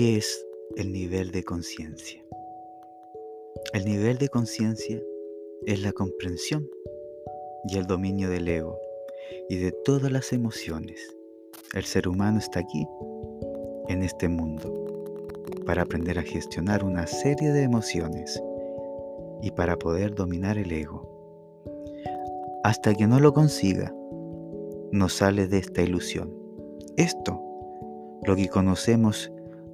¿Qué es el nivel de conciencia? El nivel de conciencia es la comprensión y el dominio del ego y de todas las emociones. El ser humano está aquí, en este mundo, para aprender a gestionar una serie de emociones y para poder dominar el ego. Hasta que no lo consiga, no sale de esta ilusión. Esto, lo que conocemos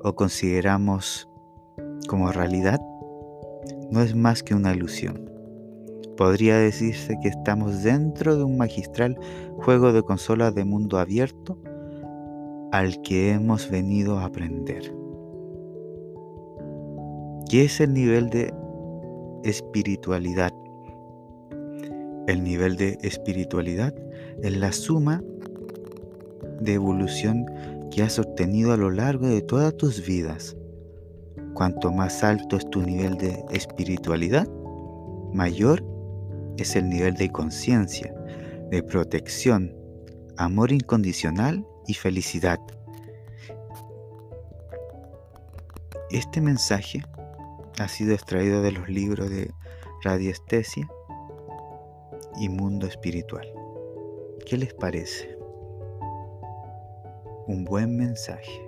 o consideramos como realidad no es más que una ilusión. Podría decirse que estamos dentro de un magistral juego de consolas de mundo abierto al que hemos venido a aprender. ¿Qué es el nivel de espiritualidad? El nivel de espiritualidad es la suma de evolución que has obtenido a lo largo de todas tus vidas. Cuanto más alto es tu nivel de espiritualidad, mayor es el nivel de conciencia, de protección, amor incondicional y felicidad. Este mensaje ha sido extraído de los libros de Radiestesia y Mundo Espiritual. ¿Qué les parece? Un buen mensaje.